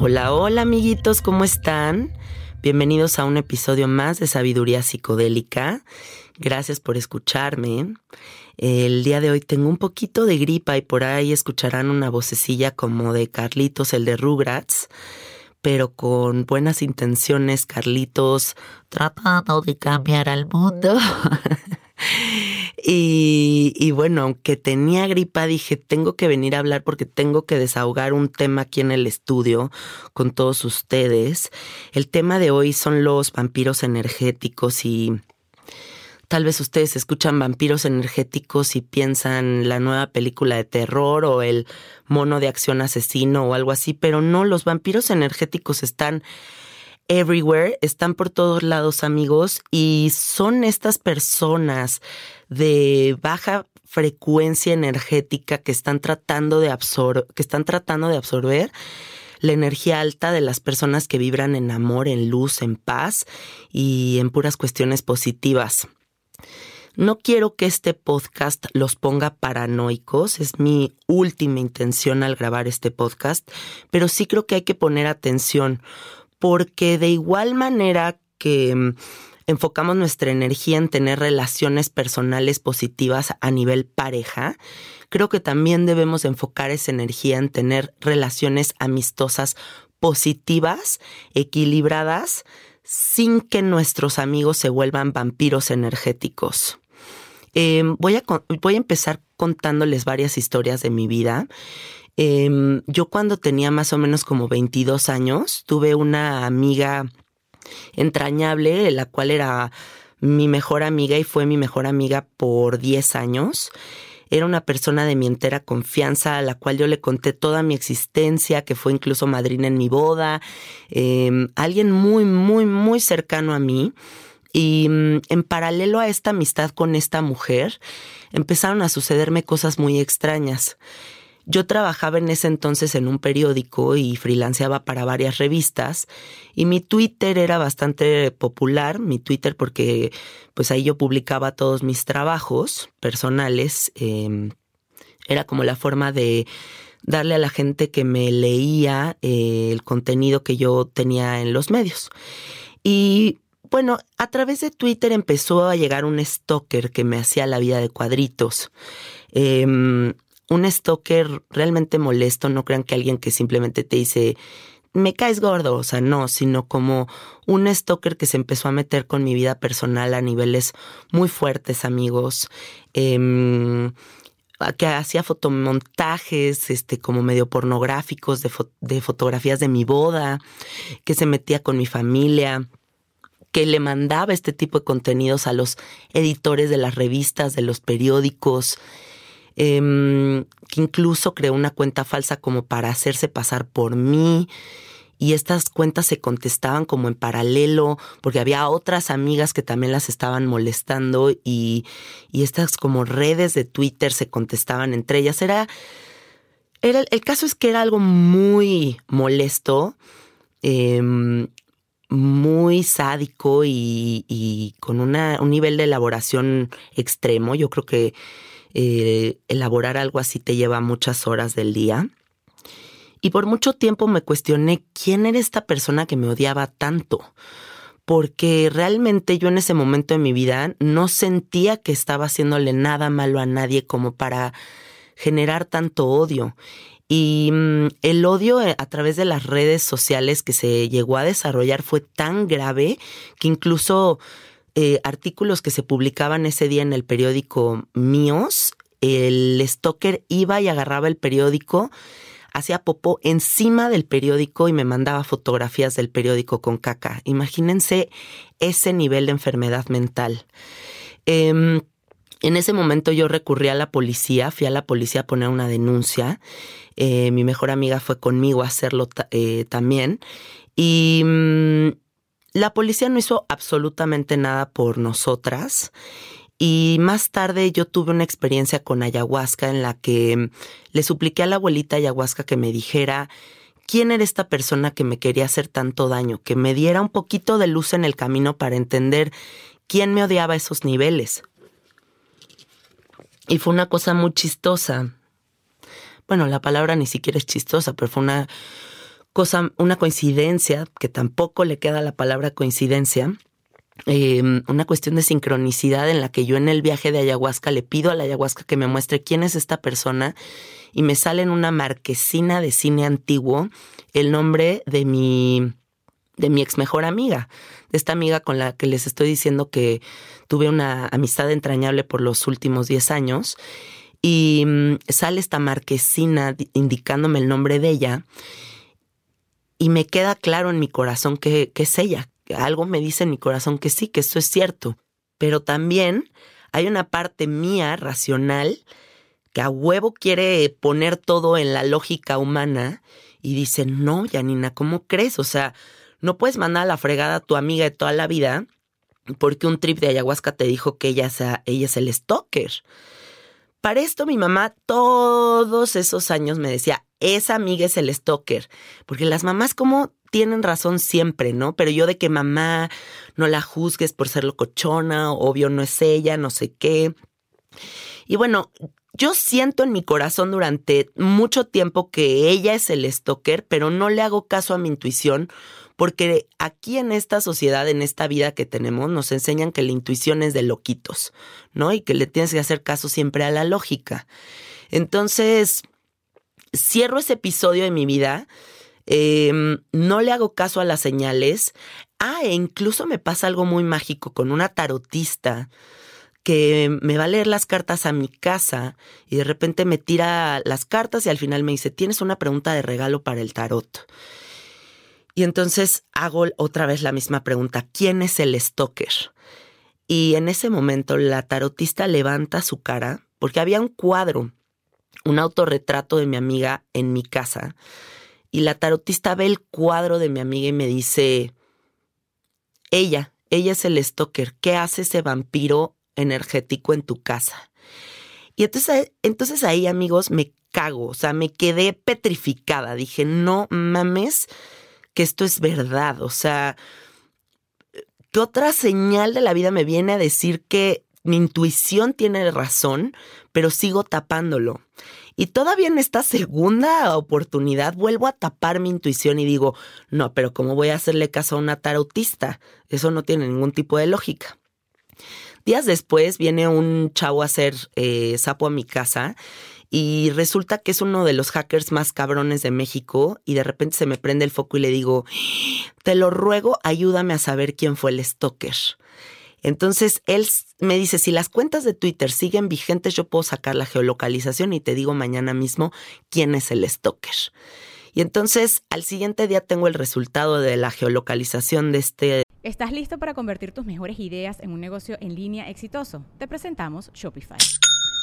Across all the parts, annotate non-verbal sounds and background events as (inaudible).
Hola, hola amiguitos, ¿cómo están? Bienvenidos a un episodio más de Sabiduría Psicodélica. Gracias por escucharme. El día de hoy tengo un poquito de gripa y por ahí escucharán una vocecilla como de Carlitos, el de Rugrats, pero con buenas intenciones, Carlitos, tratando de cambiar al mundo. (laughs) Y, bueno, aunque tenía gripa, dije, tengo que venir a hablar porque tengo que desahogar un tema aquí en el estudio con todos ustedes. El tema de hoy son los vampiros energéticos y tal vez ustedes escuchan vampiros energéticos y piensan la nueva película de terror o el mono de acción asesino o algo así, pero no, los vampiros energéticos están everywhere, están por todos lados amigos y son estas personas de baja frecuencia energética que están tratando de que están tratando de absorber la energía alta de las personas que vibran en amor, en luz, en paz y en puras cuestiones positivas. No quiero que este podcast los ponga paranoicos, es mi última intención al grabar este podcast, pero sí creo que hay que poner atención porque de igual manera que mm, enfocamos nuestra energía en tener relaciones personales positivas a nivel pareja, creo que también debemos enfocar esa energía en tener relaciones amistosas positivas, equilibradas, sin que nuestros amigos se vuelvan vampiros energéticos. Em, voy, a, voy a empezar contándoles varias historias de mi vida. Em, yo cuando tenía más o menos como 22 años, tuve una amiga entrañable, la cual era mi mejor amiga y fue mi mejor amiga por 10 años. Era una persona de mi entera confianza, a la cual yo le conté toda mi existencia, que fue incluso madrina en mi boda, em, alguien muy, muy, muy cercano a mí. Y mm, en paralelo a esta amistad con esta mujer, empezaron a sucederme cosas muy extrañas Yo trabajaba en ese entonces en un periódico y freelanceaba para varias revistas y mi Twitter era bastante popular, mi Twitter porque pues ahí yo publicaba todos mis trabajos personales, em, era como la forma de darle a la gente que me leía eh, el contenido que yo tenía en los medios. Y bueno, a través de Twitter empezó a llegar un stalker que me hacía la vida de cuadritos. Em, un stalker realmente molesto, no crean que alguien que simplemente te dice, me caes gordo, o sea, no, sino como un stalker que se empezó a meter con mi vida personal a niveles muy fuertes, amigos. Em, que hacía fotomontajes, este, como medio pornográficos de, de fotografías de mi boda, que se metía con mi familia, que le mandaba este tipo de contenidos a los editores de las revistas, de los periódicos, Em, que incluso creó una cuenta falsa como para hacerse pasar por mí. Y estas cuentas se contestaban como en paralelo, porque había otras amigas que también las estaban molestando y, y estas como redes de Twitter se contestaban entre ellas. Era, era el caso es que era algo muy molesto, em, muy sádico y, y con una, un nivel de elaboración extremo. Yo creo que eh, elaborar algo así te lleva muchas horas del día. Y por mucho tiempo me cuestioné quién era esta persona que me odiaba tanto, porque realmente yo en ese momento de mi vida no sentía que estaba haciéndole nada malo a nadie como para generar tanto odio. Y mm, el odio eh, a través de las redes sociales que se llegó a desarrollar fue tan grave que incluso eh, artículos que se publicaban ese día en el periódico míos, el stalker iba y agarraba el periódico, hacía popó encima del periódico y me mandaba fotografías del periódico con caca. Imagínense ese nivel de enfermedad mental. Em, en ese momento yo recurrí a la policía, fui a la policía a poner una denuncia. Eh, mi mejor amiga fue conmigo a hacerlo eh, también. Y mm, la policía no hizo absolutamente nada por nosotras y más tarde yo tuve una experiencia con ayahuasca en la que le supliqué a la abuelita ayahuasca que me dijera quién era esta persona que me quería hacer tanto daño, que me diera un poquito de luz en el camino para entender quién me odiaba a esos niveles. Y fue una cosa muy chistosa. Bueno, la palabra ni siquiera es chistosa, pero fue una cosa, una coincidencia, que tampoco le queda la palabra coincidencia, em, una cuestión de sincronicidad en la que yo en el viaje de ayahuasca le pido a la ayahuasca que me muestre quién es esta persona y me sale en una marquesina de cine antiguo el nombre de mi de mi ex mejor amiga, de esta amiga con la que les estoy diciendo que tuve una amistad entrañable por los últimos 10 años. Y mm, sale esta marquesina indicándome el nombre de ella y me queda claro en mi corazón que, es ella. Algo me dice en mi corazón que sí, que esto es cierto. Pero también hay una parte mía racional que a huevo quiere poner todo en la lógica humana y dice, no, Janina, ¿cómo crees? O sea, no puedes mandar a la fregada a tu amiga de toda la vida porque un trip de ayahuasca te dijo que ella, sea, ella es el stalker. Para esto mi mamá todos esos años me decía, esa amiga es el stalker, porque las mamás como tienen razón siempre, ¿no? Pero yo de que mamá no la juzgues por ser locochona, obvio no es ella, no sé qué. Y bueno, yo siento en mi corazón durante mucho tiempo que ella es el stalker, pero no le hago caso a mi intuición porque aquí en esta sociedad, en esta vida que tenemos, nos enseñan que la intuición es de loquitos, ¿no? Y que le tienes que hacer caso siempre a la lógica. Entonces, cierro ese episodio de mi vida, em, no le hago caso a las señales. Ah, e incluso me pasa algo muy mágico con una tarotista que me va a leer las cartas a mi casa y de repente me tira las cartas y al final me dice, tienes una pregunta de regalo para el tarot. Y entonces hago otra vez la misma pregunta, ¿quién es el stalker? Y en ese momento la tarotista levanta su cara porque había un cuadro, un autorretrato de mi amiga en mi casa. Y la tarotista ve el cuadro de mi amiga y me dice, ella, ella es el stalker, ¿qué hace ese vampiro energético en tu casa? Y entonces, entonces ahí, amigos, me cago, o sea, me quedé petrificada. Dije, no mames que esto es verdad, o sea, ¿qué otra señal de la vida me viene a decir que mi intuición tiene razón, pero sigo tapándolo? Y todavía en esta segunda oportunidad vuelvo a tapar mi intuición y digo, no, pero ¿cómo voy a hacerle caso a una tarautista? Eso no tiene ningún tipo de lógica. Días después viene un chavo a hacer eh, sapo a mi casa y resulta que es uno de los hackers más cabrones de México y de repente se me prende el foco y le digo, te lo ruego, ayúdame a saber quién fue el stalker. Entonces él me dice, si las cuentas de Twitter siguen vigentes, yo puedo sacar la geolocalización y te digo mañana mismo quién es el stalker. Y entonces al siguiente día tengo el resultado de la geolocalización de este... ¿Estás listo para convertir tus mejores ideas en un negocio en línea exitoso? Te presentamos Shopify.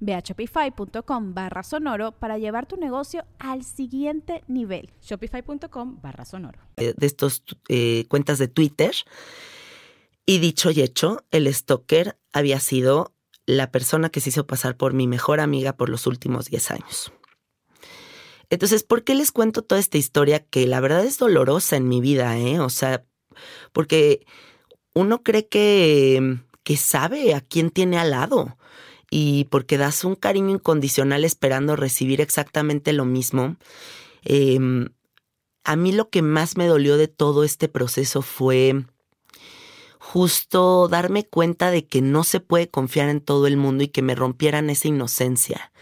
Ve a shopify.com barra sonoro para llevar tu negocio al siguiente nivel. Shopify.com barra sonoro. De estos eh, cuentas de Twitter. Y dicho y hecho, el stalker había sido la persona que se hizo pasar por mi mejor amiga por los últimos 10 años. Entonces, ¿por qué les cuento toda esta historia que la verdad es dolorosa en mi vida, eh? O sea, porque uno cree que, que sabe a quién tiene al lado y porque das un cariño incondicional esperando recibir exactamente lo mismo. Em, a mí lo que más me dolió de todo este proceso fue justo darme cuenta de que no se puede confiar en todo el mundo y que me rompieran esa inocencia.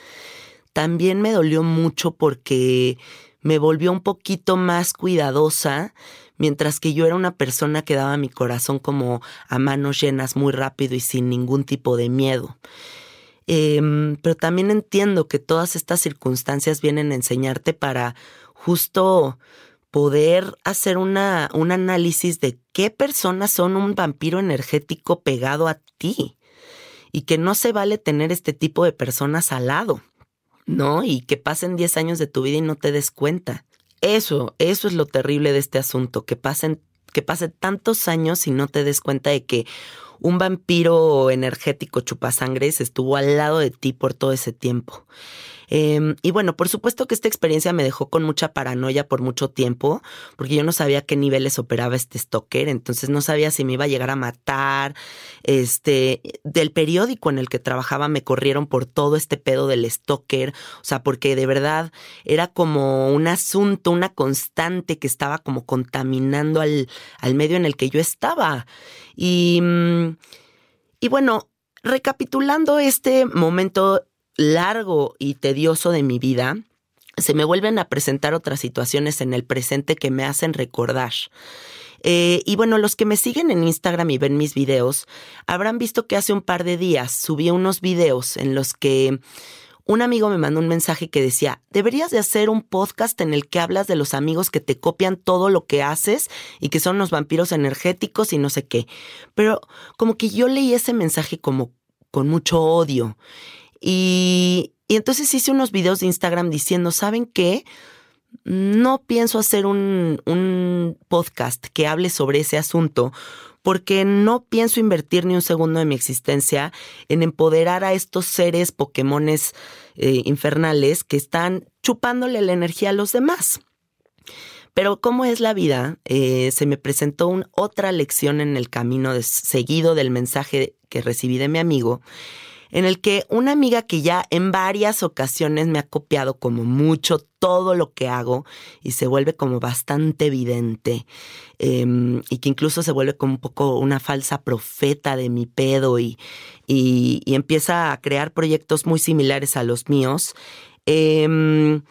También me dolió mucho porque me volvió un poquito más cuidadosa, mientras que yo era una persona que daba mi corazón como a manos llenas muy rápido y sin ningún tipo de miedo. Em, pero también entiendo que todas estas circunstancias vienen a enseñarte para justo poder hacer una, un análisis de qué personas son un vampiro energético pegado a ti y que no se vale tener este tipo de personas al lado, ¿no? Y que pasen 10 años de tu vida y no te des cuenta. Eso, eso es lo terrible de este asunto, que pasen que pasen tantos años y no te des cuenta de que un vampiro energético chupasangres estuvo al lado de ti por todo ese tiempo. Em, y bueno, por supuesto que esta experiencia me dejó con mucha paranoia por mucho tiempo, porque yo no sabía qué niveles operaba este stalker, entonces no sabía si me iba a llegar a matar. Este, del periódico en el que trabajaba me corrieron por todo este pedo del stalker, o sea, porque de verdad era como un asunto, una constante que estaba como contaminando al, al medio en el que yo estaba. Y, mm, y bueno, recapitulando este momento largo y tedioso de mi vida, se me vuelven a presentar otras situaciones en el presente que me hacen recordar. Eh, y bueno, los que me siguen en Instagram y ven mis videos, habrán visto que hace un par de días subí unos videos en los que un amigo me mandó un mensaje que decía, deberías de hacer un podcast en el que hablas de los amigos que te copian todo lo que haces y que son los vampiros energéticos y no sé qué. Pero como que yo leí ese mensaje como con mucho odio. Y, entonces hice unos videos de Instagram diciendo, ¿saben qué? No pienso hacer un, podcast que hable sobre ese asunto porque no pienso invertir ni un segundo de mi existencia en empoderar a estos seres Pokémones eh, infernales que están chupándole la energía a los demás. Pero como es la vida, eh, se me presentó otra lección en el camino seguido del mensaje que recibí de mi amigo, en el que una amiga que ya en varias ocasiones me ha copiado como mucho todo lo que hago y se vuelve como bastante evidente em, y que incluso se vuelve como un poco una falsa profeta de mi pedo y, y, empieza a crear proyectos muy similares a los míos. Em,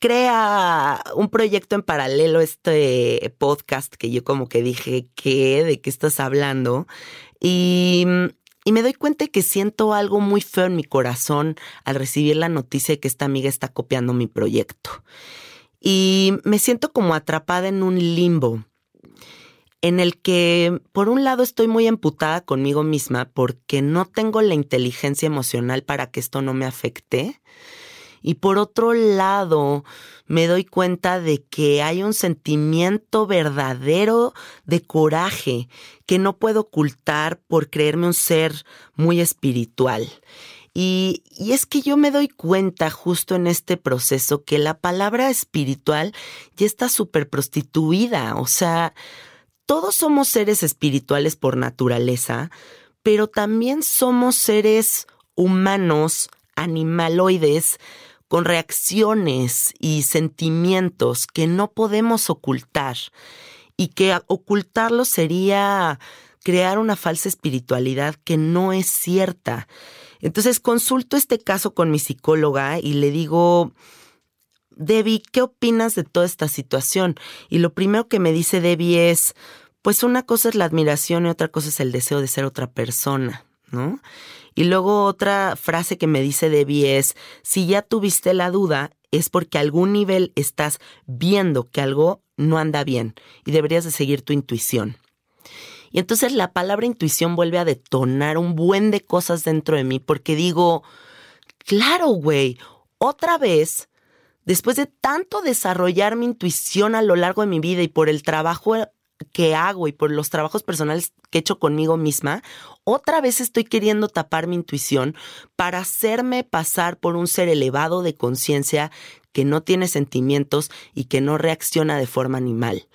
crea un proyecto en paralelo este podcast que yo como que dije, ¿qué? ¿De qué estás hablando? Y, y me doy cuenta que siento algo muy feo en mi corazón al recibir la noticia de que esta amiga está copiando mi proyecto. Y me siento como atrapada en un limbo en el que por un lado estoy muy emputada conmigo misma porque no tengo la inteligencia emocional para que esto no me afecte y por otro lado, me doy cuenta de que hay un sentimiento verdadero de coraje que no puedo ocultar por creerme un ser muy espiritual. Y, y, es que yo me doy cuenta justo en este proceso que la palabra espiritual ya está súper prostituida. O sea, todos somos seres espirituales por naturaleza, pero también somos seres humanos, animaloides, con reacciones y sentimientos que no podemos ocultar y que ocultarlo sería crear una falsa espiritualidad que no es cierta. Entonces consulto este caso con mi psicóloga y le digo, Debbie, ¿qué opinas de toda esta situación? Y lo primero que me dice Debbie es, pues una cosa es la admiración y otra cosa es el deseo de ser otra persona, ¿no? Y luego otra frase que me dice Debbie es, si ya tuviste la duda, es porque a algún nivel estás viendo que algo no anda bien y deberías de seguir tu intuición. Y entonces la palabra intuición vuelve a detonar un buen de cosas dentro de mí porque digo, claro, güey, otra vez, después de tanto desarrollar mi intuición a lo largo de mi vida y por el trabajo que hago y por los trabajos personales que he hecho conmigo misma, otra vez estoy queriendo tapar mi intuición para hacerme pasar por un ser elevado de conciencia que no tiene sentimientos y que no reacciona de forma animal.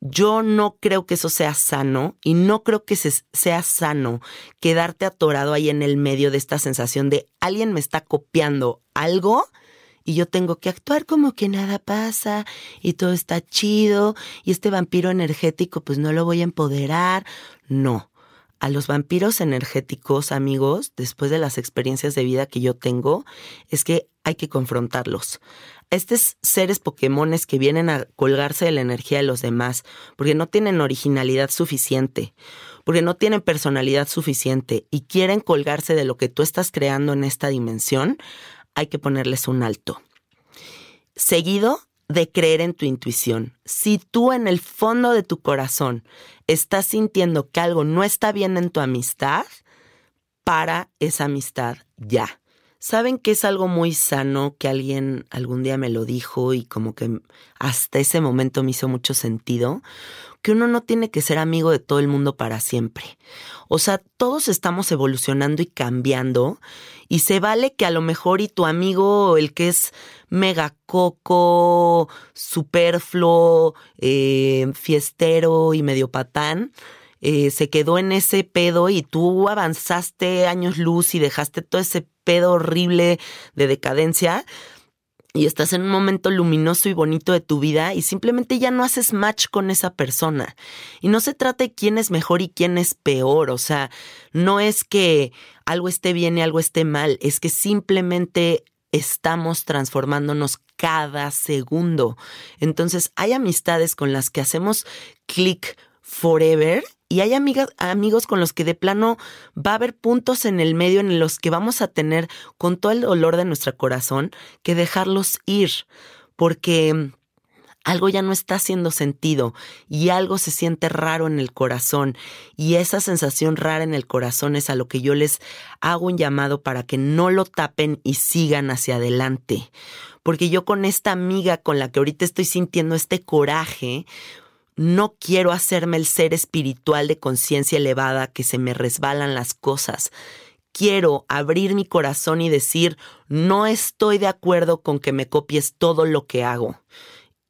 Yo no creo que eso sea sano y no creo que sea sano quedarte atorado ahí en el medio de esta sensación de alguien me está copiando algo y yo tengo que actuar como que nada pasa y todo está chido y este vampiro energético pues no lo voy a empoderar. No. A los vampiros energéticos, amigos, después de las experiencias de vida que yo tengo, es que hay que confrontarlos. Estos seres Pokémones que vienen a colgarse de la energía de los demás, porque no tienen originalidad suficiente, porque no tienen personalidad suficiente y quieren colgarse de lo que tú estás creando en esta dimensión, hay que ponerles un alto. Seguido de creer en tu intuición. Si tú en el fondo de tu corazón estás sintiendo que algo no está bien en tu amistad, para esa amistad ya. ¿Saben que es algo muy sano que alguien algún día me lo dijo y como que hasta ese momento me hizo mucho sentido? Que uno no tiene que ser amigo de todo el mundo para siempre. O sea, todos estamos evolucionando y cambiando y se vale que a lo mejor y tu amigo, el que es mega coco, superfluo, eh, fiestero y medio patán, eh, se quedó en ese pedo y tú avanzaste años luz y dejaste todo ese pedo horrible de decadencia y estás en un momento luminoso y bonito de tu vida y simplemente ya no haces match con esa persona. Y no se trata de quién es mejor y quién es peor, o sea, no es que algo esté bien y algo esté mal, es que simplemente estamos transformándonos cada segundo. Entonces hay amistades con las que hacemos clic forever y hay amigos con los que de plano va a haber puntos en el medio en los que vamos a tener con todo el dolor de nuestro corazón que dejarlos ir, porque algo ya no está haciendo sentido y algo se siente raro en el corazón y esa sensación rara en el corazón es a lo que yo les hago un llamado para que no lo tapen y sigan hacia adelante. Porque yo con esta amiga con la que ahorita estoy sintiendo este coraje, no quiero hacerme el ser espiritual de conciencia elevada que se me resbalan las cosas. Quiero abrir mi corazón y decir, no estoy de acuerdo con que me copies todo lo que hago.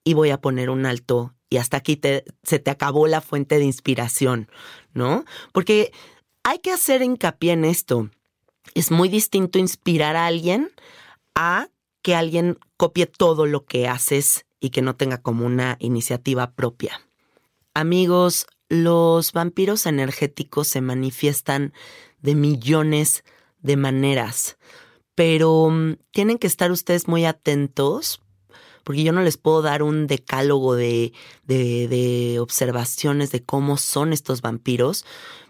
Y voy a poner un alto y hasta aquí se te acabó la fuente de inspiración, ¿no? Porque hay que hacer hincapié en esto. Es muy distinto inspirar a alguien a que alguien copie todo lo que haces y que no tenga como una iniciativa propia. Amigos, los vampiros energéticos se manifiestan de millones de maneras, pero mm, tienen que estar ustedes muy atentos porque yo no les puedo dar un decálogo de, de, observaciones de cómo son estos vampiros,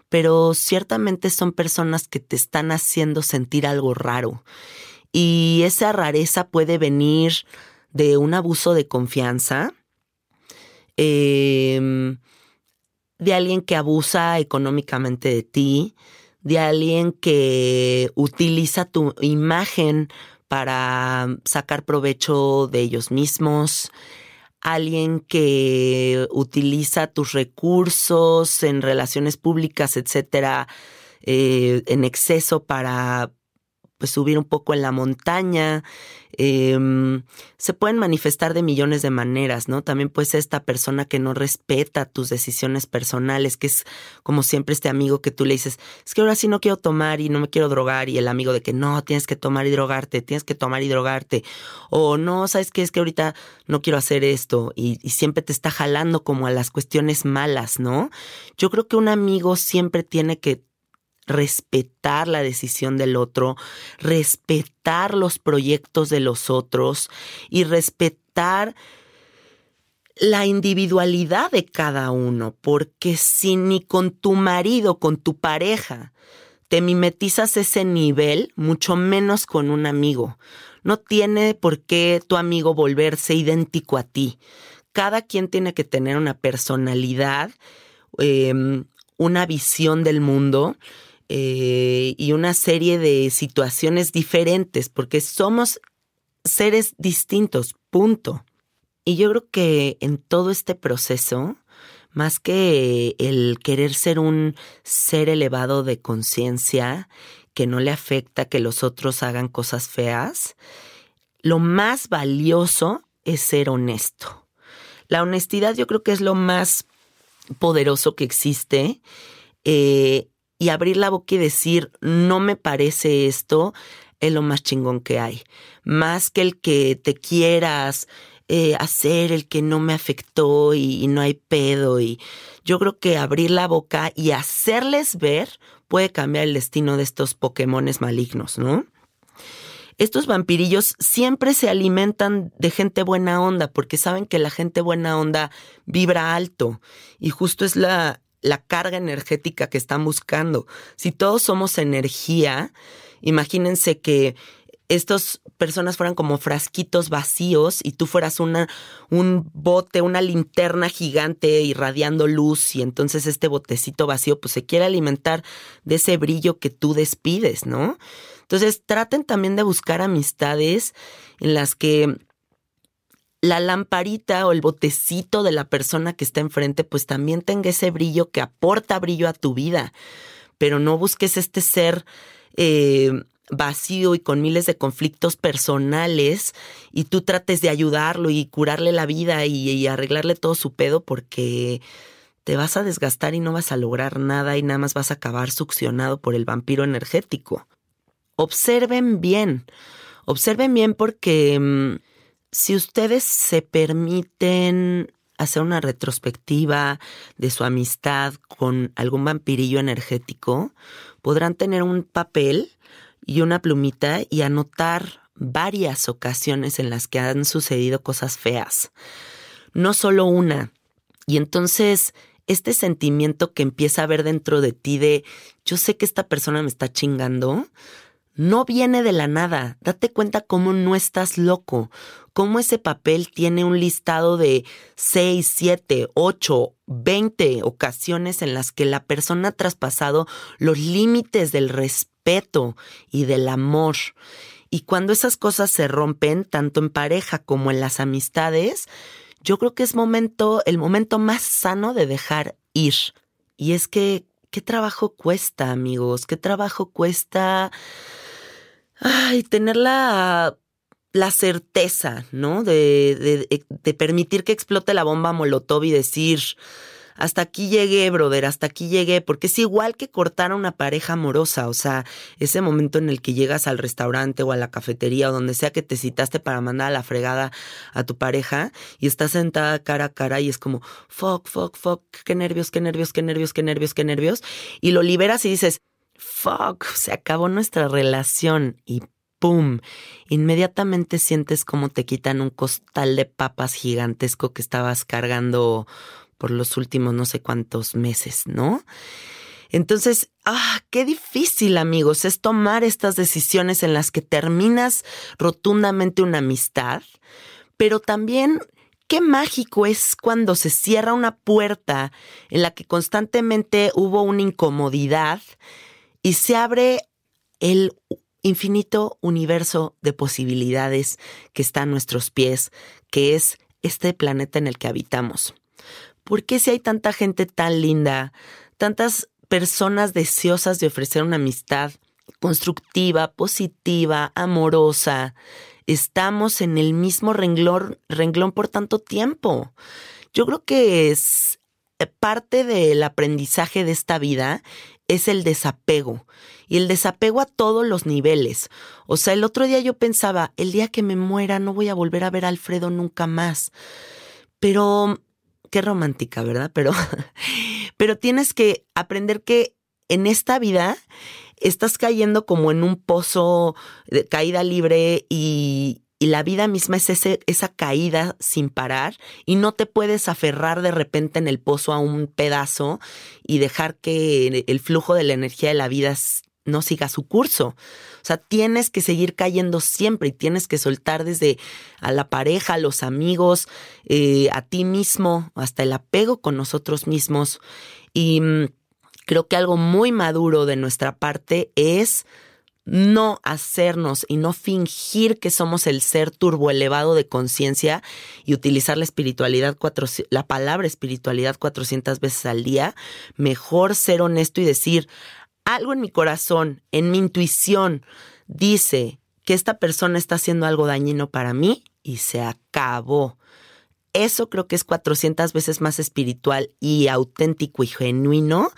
pero ciertamente son personas que te están haciendo sentir algo raro. Y esa rareza puede venir de un abuso de confianza, em, de alguien que abusa económicamente de ti, de alguien que utiliza tu imagen para sacar provecho de ellos mismos, alguien que utiliza tus recursos en relaciones públicas, etcétera, eh, en exceso para pues subir un poco en la montaña. Em, se pueden manifestar de millones de maneras, ¿no? También puede ser esta persona que no respeta tus decisiones personales, que es como siempre este amigo que tú le dices, es que ahora sí no quiero tomar y no me quiero drogar, y el amigo de que no, tienes que tomar y drogarte, tienes que tomar y drogarte, o no, ¿sabes qué? Es que ahorita no quiero hacer esto, y siempre te está jalando como a las cuestiones malas, ¿no? Yo creo que un amigo siempre tiene que respetar la decisión del otro, respetar los proyectos de los otros y respetar la individualidad de cada uno, porque si ni con tu marido, con tu pareja, te mimetizas ese nivel, mucho menos con un amigo. No tiene por qué tu amigo volverse idéntico a ti. Cada quien tiene que tener una personalidad, em, una visión del mundo eh, y una serie de situaciones diferentes, porque somos seres distintos, punto. Y yo creo que en todo este proceso, más que el querer ser un ser elevado de conciencia, que no le afecta que los otros hagan cosas feas, lo más valioso es ser honesto. La honestidad yo creo que es lo más poderoso que existe. Eh, y abrir la boca y decir, no me parece esto, es lo más chingón que hay. Más que el que te quieras eh, hacer, el que no me afectó y, no hay pedo. Y yo creo que abrir la boca y hacerles ver puede cambiar el destino de estos Pokémones malignos, ¿no? Estos vampirillos siempre se alimentan de gente buena onda porque saben que la gente buena onda vibra alto y justo es la, la carga energética que están buscando. Si todos somos energía, imagínense que estas personas fueran como frasquitos vacíos y tú fueras una, un bote, una linterna gigante irradiando luz y entonces este botecito vacío pues se quiere alimentar de ese brillo que tú despides, ¿no? Entonces traten también de buscar amistades en las que la lamparita o el botecito de la persona que está enfrente, pues también tenga ese brillo que aporta brillo a tu vida. Pero no busques este ser eh, vacío y con miles de conflictos personales y tú trates de ayudarlo y curarle la vida y, y arreglarle todo su pedo porque te vas a desgastar y no vas a lograr nada y nada más vas a acabar succionado por el vampiro energético. Observen bien, observen bien porque mm, si ustedes se permiten hacer una retrospectiva de su amistad con algún vampirillo energético, podrán tener un papel y una plumita y anotar varias ocasiones en las que han sucedido cosas feas, no solo una. Y entonces este sentimiento que empieza a ver dentro de ti de yo sé que esta persona me está chingando, no viene de la nada. Date cuenta cómo no estás loco, cómo ese papel tiene un listado de 6, 7, 8, 20 ocasiones en las que la persona ha traspasado los límites del respeto y del amor. Y cuando esas cosas se rompen, tanto en pareja como en las amistades, yo creo que es momento, el momento más sano de dejar ir. Y es que, ¿qué trabajo cuesta, amigos? ¿Qué trabajo cuesta? ay, tener la, la certeza, ¿no? De, de, permitir que explote la bomba Molotov y decir, hasta aquí llegué, brother, hasta aquí llegué, porque es igual que cortar a una pareja amorosa, o sea, ese momento en el que llegas al restaurante o a la cafetería o donde sea que te citaste para mandar a la fregada a tu pareja y estás sentada cara a cara y es como, fuck, fuck, fuck, qué nervios, qué nervios, qué nervios, qué nervios, qué nervios, y lo liberas y dices, fuck, se acabó nuestra relación y ¡pum! Inmediatamente sientes como te quitan un costal de papas gigantesco que estabas cargando por los últimos no sé cuántos meses, ¿no? Entonces, ah, qué difícil, amigos, es tomar estas decisiones en las que terminas rotundamente una amistad, pero también qué mágico es cuando se cierra una puerta en la que constantemente hubo una incomodidad y se abre el infinito universo de posibilidades que está a nuestros pies, que es este planeta en el que habitamos. ¿Por qué si hay tanta gente tan linda, tantas personas deseosas de ofrecer una amistad constructiva, positiva, amorosa, estamos en el mismo renglón, renglón por tanto tiempo? Yo creo que es eh, parte del aprendizaje de esta vida es el desapego. Y el desapego a todos los niveles. O sea, el otro día yo pensaba, el día que me muera no voy a volver a ver a Alfredo nunca más. Pero, qué romántica, ¿verdad? Pero, (laughs) pero tienes que aprender que en esta vida estás cayendo como en un pozo de caída libre y, la vida misma es ese, esa caída sin parar y no te puedes aferrar de repente en el pozo a un pedazo y dejar que el flujo de la energía de la vida no siga su curso. O sea, tienes que seguir cayendo siempre y tienes que soltar desde a la pareja, a los amigos, eh, a ti mismo, hasta el apego con nosotros mismos. Y mm, creo que algo muy maduro de nuestra parte es no hacernos y no fingir que somos el ser turbo elevado de conciencia y utilizar la espiritualidad, la palabra espiritualidad 400 veces al día, mejor ser honesto y decir, algo en mi corazón, en mi intuición, dice que esta persona está haciendo algo dañino para mí y se acabó. Eso creo que es 400 veces más espiritual y auténtico y genuino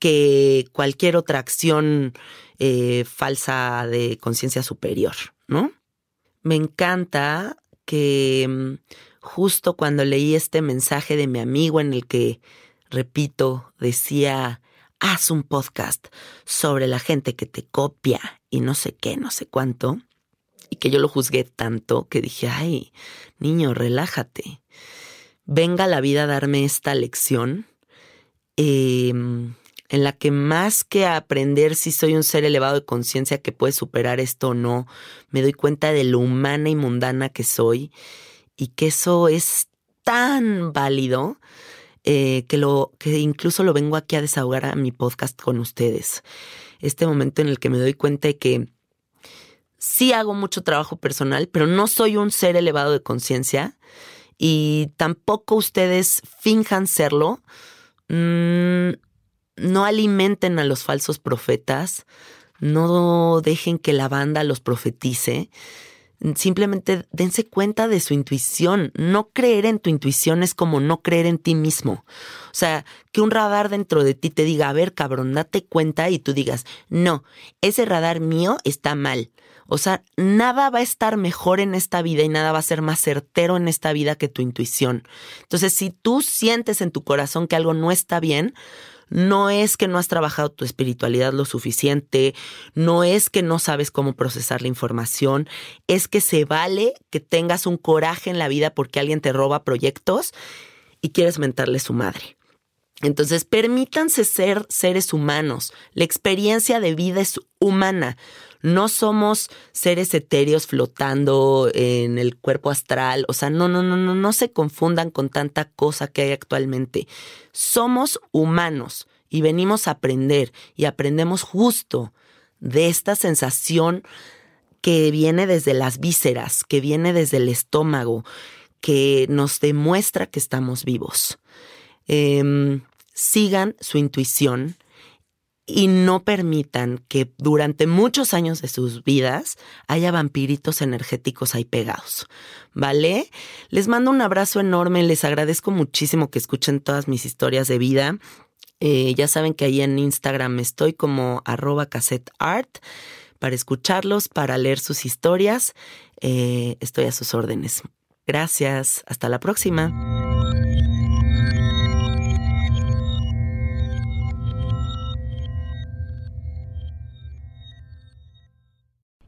que cualquier otra acción eh, falsa de conciencia superior, ¿no? Me encanta que mm, justo cuando leí este mensaje de mi amigo en el que, repito, decía, haz un podcast sobre la gente que te copia y no sé qué, no sé cuánto, y que yo lo juzgué tanto que dije, ay, niño, relájate. Venga la vida a darme esta lección. Eh, en la que más que aprender si soy un ser elevado de conciencia que puede superar esto o no, me doy cuenta de lo humana y mundana que soy y que eso es tan válido eh, que, lo, que incluso lo vengo aquí a desahogar a mi podcast con ustedes. Este momento en el que me doy cuenta de que sí hago mucho trabajo personal, pero no soy un ser elevado de conciencia y tampoco ustedes finjan serlo. Mm, no alimenten a los falsos profetas, no dejen que la banda los profetice. Simplemente dense cuenta de su intuición. No creer en tu intuición es como no creer en ti mismo. O sea, que un radar dentro de ti te diga, a ver, cabrón, date cuenta y tú digas, no, ese radar mío está mal. O sea, nada va a estar mejor en esta vida y nada va a ser más certero en esta vida que tu intuición. Entonces, si tú sientes en tu corazón que algo no está bien, no es que no has trabajado tu espiritualidad lo suficiente, no es que no sabes cómo procesar la información, es que se vale que tengas un coraje en la vida porque alguien te roba proyectos y quieres mentarle su madre. Entonces, permítanse ser seres humanos. La experiencia de vida es humana. No somos seres etéreos flotando en el cuerpo astral. O sea, no, no, no, no, no se confundan con tanta cosa que hay actualmente. Somos humanos y venimos a aprender y aprendemos justo de esta sensación que viene desde las vísceras, que viene desde el estómago, que nos demuestra que estamos vivos. Em, sigan su intuición y no permitan que durante muchos años de sus vidas haya vampiritos energéticos ahí pegados. ¿Vale? Les mando un abrazo enorme, les agradezco muchísimo que escuchen todas mis historias de vida. Eh, ya saben que ahí en Instagram estoy como arroba cassetteart para escucharlos, para leer sus historias. Eh, estoy a sus órdenes. Gracias, hasta la próxima.